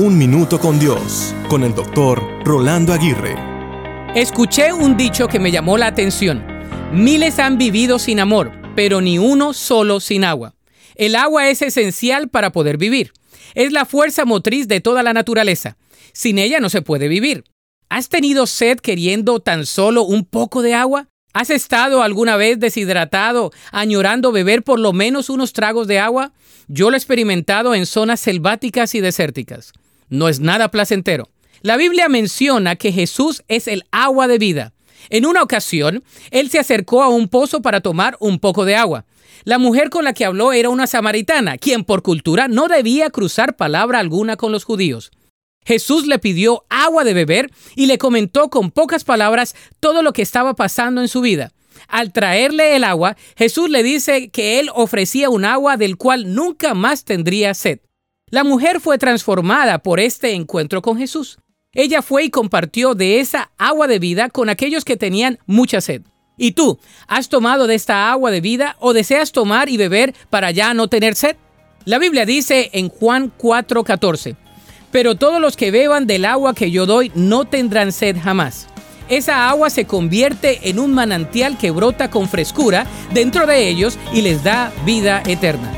Un Minuto con Dios, con el doctor Rolando Aguirre. Escuché un dicho que me llamó la atención. Miles han vivido sin amor, pero ni uno solo sin agua. El agua es esencial para poder vivir. Es la fuerza motriz de toda la naturaleza. Sin ella no se puede vivir. ¿Has tenido sed queriendo tan solo un poco de agua? ¿Has estado alguna vez deshidratado, añorando beber por lo menos unos tragos de agua? Yo lo he experimentado en zonas selváticas y desérticas no es nada placentero. La Biblia menciona que Jesús es el agua de vida. En una ocasión, él se acercó a un pozo para tomar un poco de agua. La mujer con la que habló era una samaritana, quien por cultura no debía cruzar palabra alguna con los judíos. Jesús le pidió agua de beber y le comentó con pocas palabras todo lo que estaba pasando en su vida. Al traerle el agua, Jesús le dice que él ofrecía un agua del cual nunca más tendría sed. La mujer fue transformada por este encuentro con Jesús. Ella fue y compartió de esa agua de vida con aquellos que tenían mucha sed. ¿Y tú, has tomado de esta agua de vida o deseas tomar y beber para ya no tener sed? La Biblia dice en Juan 4:14, pero todos los que beban del agua que yo doy no tendrán sed jamás. Esa agua se convierte en un manantial que brota con frescura dentro de ellos y les da vida eterna.